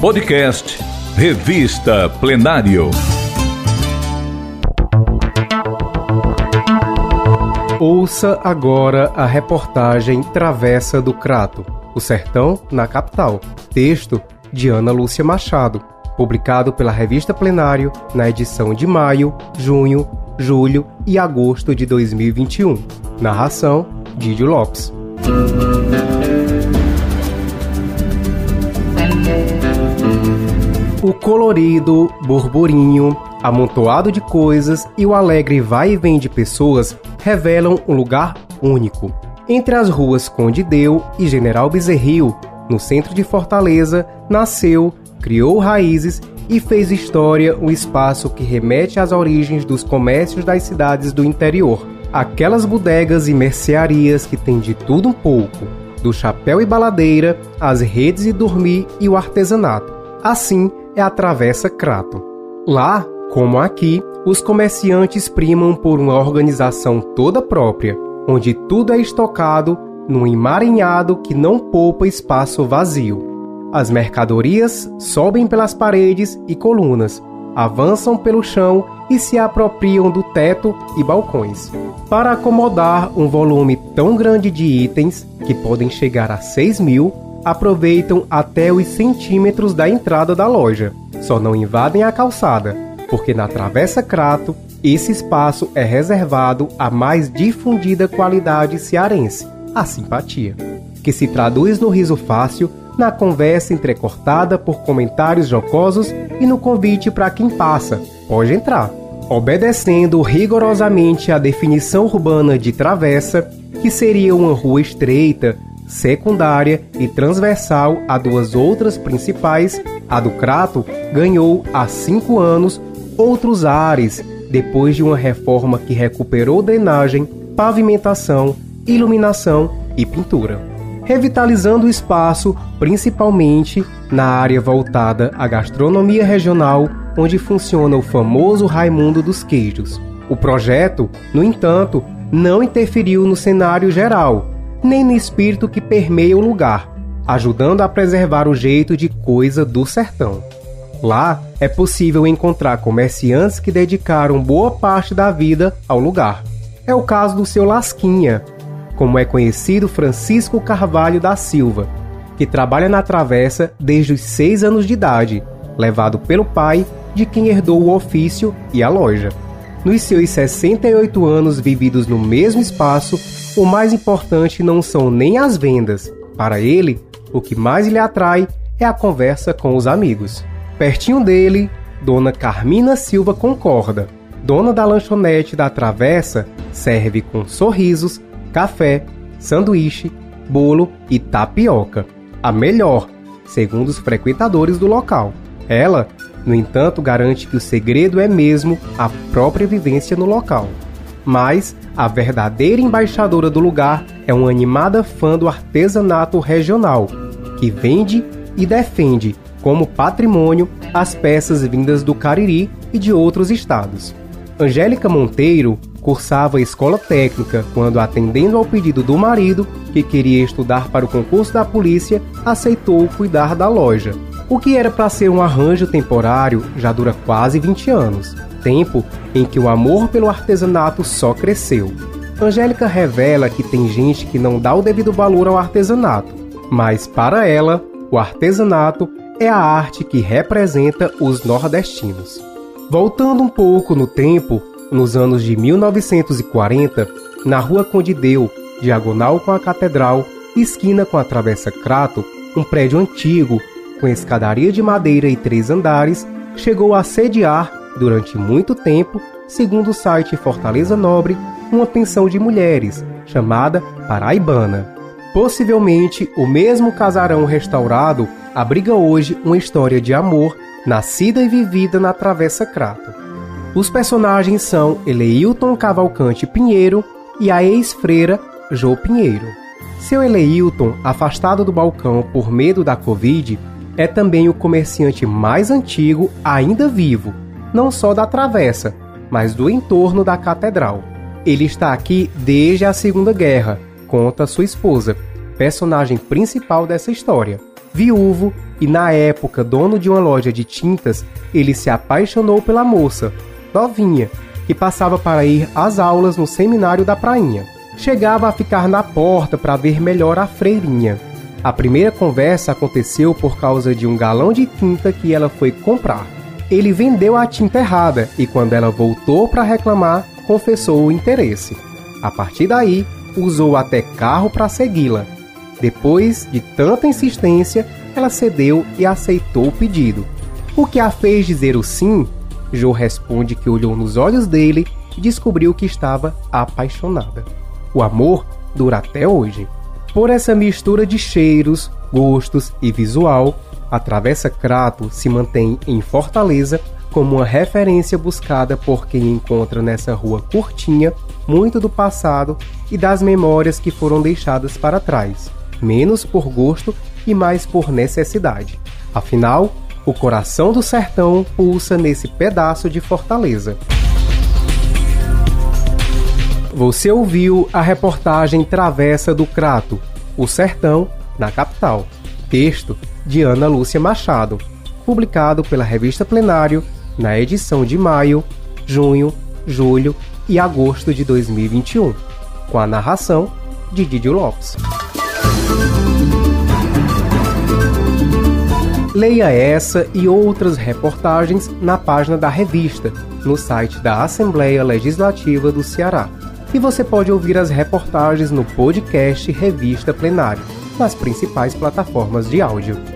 Podcast Revista Plenário. Ouça agora a reportagem Travessa do Crato, o sertão na capital. Texto de Ana Lúcia Machado, publicado pela Revista Plenário na edição de maio, junho, julho e agosto de 2021. Narração: Didio Lopes. O colorido burburinho, amontoado de coisas e o alegre vai e vem de pessoas revelam um lugar único. Entre as ruas Conde Deu e General Bezerril, no centro de Fortaleza, nasceu, criou raízes e fez história um espaço que remete às origens dos comércios das cidades do interior. Aquelas bodegas e mercearias que têm de tudo um pouco, do chapéu e baladeira, as redes e dormir e o artesanato. Assim é a Travessa Crato. Lá, como aqui, os comerciantes primam por uma organização toda própria, onde tudo é estocado num emaranhado que não poupa espaço vazio. As mercadorias sobem pelas paredes e colunas, avançam pelo chão e se apropriam do teto e balcões. Para acomodar um volume tão grande de itens, que podem chegar a 6 mil, aproveitam até os centímetros da entrada da loja. Só não invadem a calçada, porque na Travessa Crato, esse espaço é reservado à mais difundida qualidade cearense, a simpatia, que se traduz no riso fácil na conversa entrecortada por comentários jocosos e no convite para quem passa. Pode entrar. Obedecendo rigorosamente a definição urbana de travessa, que seria uma rua estreita, secundária e transversal a duas outras principais, a do Crato ganhou há cinco anos outros ares depois de uma reforma que recuperou drenagem, pavimentação, iluminação e pintura revitalizando o espaço, principalmente na área voltada à gastronomia regional, onde funciona o famoso Raimundo dos Queijos. O projeto, no entanto, não interferiu no cenário geral, nem no espírito que permeia o lugar, ajudando a preservar o jeito de coisa do sertão. Lá é possível encontrar comerciantes que dedicaram boa parte da vida ao lugar. É o caso do seu Lasquinha, como é conhecido Francisco Carvalho da Silva, que trabalha na travessa desde os seis anos de idade, levado pelo pai, de quem herdou o ofício e a loja. Nos seus 68 anos vividos no mesmo espaço, o mais importante não são nem as vendas. Para ele, o que mais lhe atrai é a conversa com os amigos. Pertinho dele, Dona Carmina Silva concorda. Dona da lanchonete da Travessa serve com sorrisos, café, sanduíche, bolo e tapioca. A melhor, segundo os frequentadores do local. Ela, no entanto, garante que o segredo é mesmo a própria vivência no local. Mas a verdadeira embaixadora do lugar é uma animada fã do artesanato regional, que vende e defende como patrimônio as peças vindas do Cariri e de outros estados. Angélica Monteiro cursava escola técnica quando, atendendo ao pedido do marido, que queria estudar para o concurso da polícia, aceitou cuidar da loja. O que era para ser um arranjo temporário já dura quase 20 anos, tempo em que o amor pelo artesanato só cresceu. Angélica revela que tem gente que não dá o devido valor ao artesanato, mas para ela, o artesanato é a arte que representa os nordestinos. Voltando um pouco no tempo, nos anos de 1940, na rua Conde Deu, diagonal com a Catedral, esquina com a Travessa Crato, um prédio antigo, com escadaria de madeira e três andares, chegou a sediar, durante muito tempo, segundo o site Fortaleza Nobre, uma pensão de mulheres, chamada Paraibana. Possivelmente, o mesmo casarão restaurado abriga hoje uma história de amor nascida e vivida na Travessa Crato. Os personagens são Eleilton Cavalcante Pinheiro e a ex-freira Jo Pinheiro. Seu Eleilton, afastado do balcão por medo da Covid, é também o comerciante mais antigo ainda vivo, não só da Travessa, mas do entorno da Catedral. Ele está aqui desde a Segunda Guerra, conta sua esposa, personagem principal dessa história. Viúvo e, na época, dono de uma loja de tintas, ele se apaixonou pela moça, novinha, que passava para ir às aulas no seminário da Prainha. Chegava a ficar na porta para ver melhor a freirinha. A primeira conversa aconteceu por causa de um galão de tinta que ela foi comprar. Ele vendeu a tinta errada e, quando ela voltou para reclamar, confessou o interesse. A partir daí, usou até carro para segui-la. Depois de tanta insistência, ela cedeu e aceitou o pedido. O que a fez dizer o sim Jo responde que olhou nos olhos dele e descobriu que estava apaixonada. O amor dura até hoje. Por essa mistura de cheiros, gostos e visual, a Travessa Crato se mantém em Fortaleza como uma referência buscada por quem encontra nessa rua curtinha muito do passado e das memórias que foram deixadas para trás, menos por gosto e mais por necessidade. Afinal, o coração do sertão pulsa nesse pedaço de fortaleza. Você ouviu a reportagem Travessa do Crato, o sertão na capital. Texto de Ana Lúcia Machado, publicado pela revista Plenário na edição de maio, junho, julho e agosto de 2021, com a narração de Didio Lopes. Leia essa e outras reportagens na página da revista, no site da Assembleia Legislativa do Ceará. E você pode ouvir as reportagens no podcast Revista Plenário, nas principais plataformas de áudio.